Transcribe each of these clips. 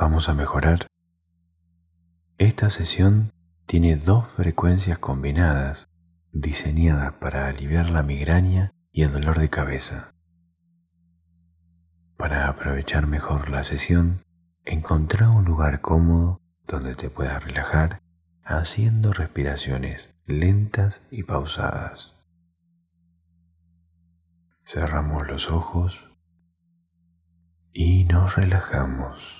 ¿Vamos a mejorar? Esta sesión tiene dos frecuencias combinadas diseñadas para aliviar la migraña y el dolor de cabeza. Para aprovechar mejor la sesión, encontrá un lugar cómodo donde te puedas relajar haciendo respiraciones lentas y pausadas. Cerramos los ojos y nos relajamos.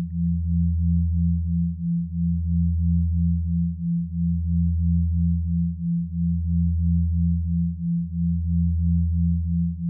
Thank you.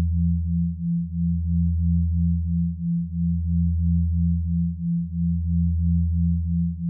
Thank you.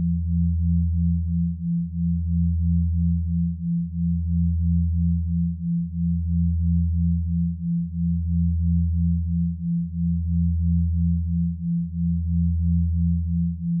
Mm-hmm.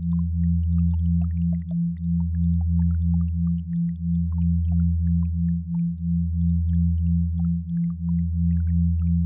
Thank you.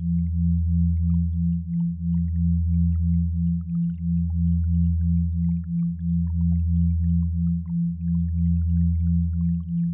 Thank you.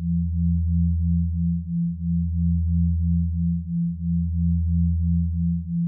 Thank you.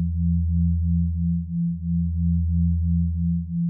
Thank you.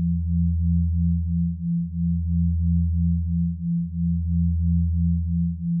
Thank you.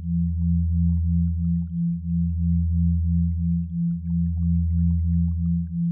Thank you.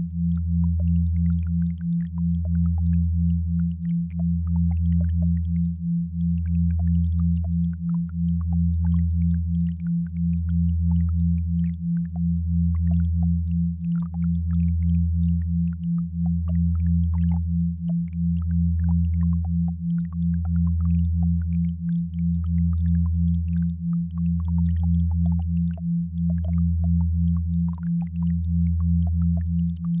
Thank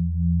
Mm-hmm.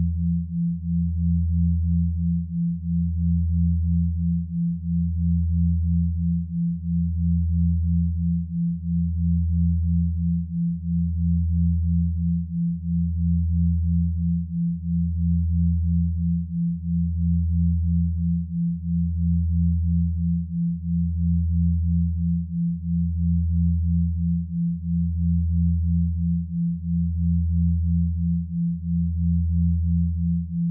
you. Thank you.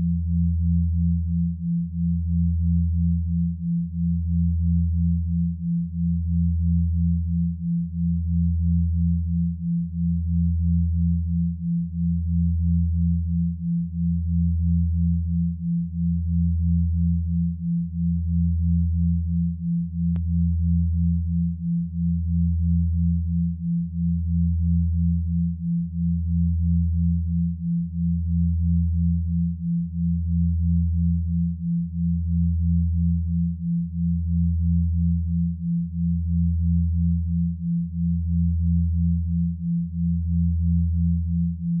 Thank mm -hmm. you. Thank mm -hmm. you.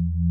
Thank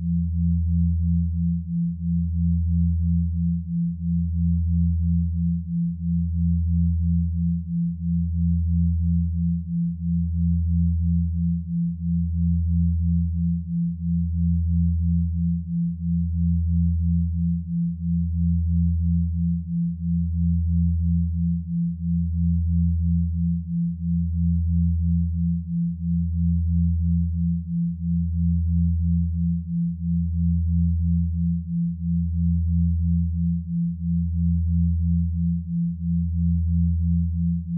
Thank you you. Thank you.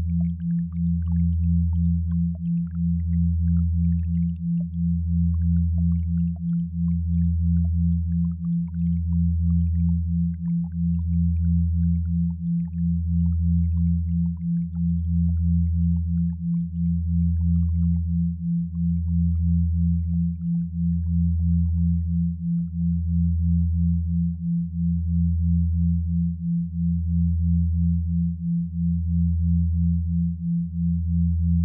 Mm-hmm.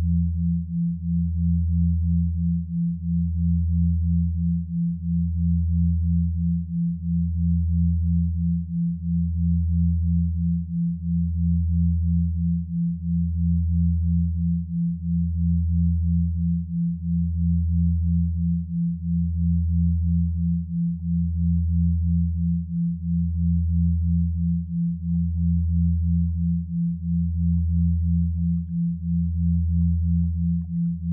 Thank mm -hmm. you. Thank you.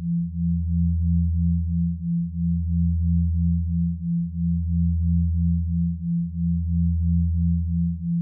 Thank you.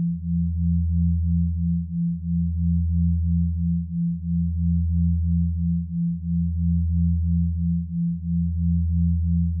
Thank you.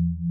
mm-hmm.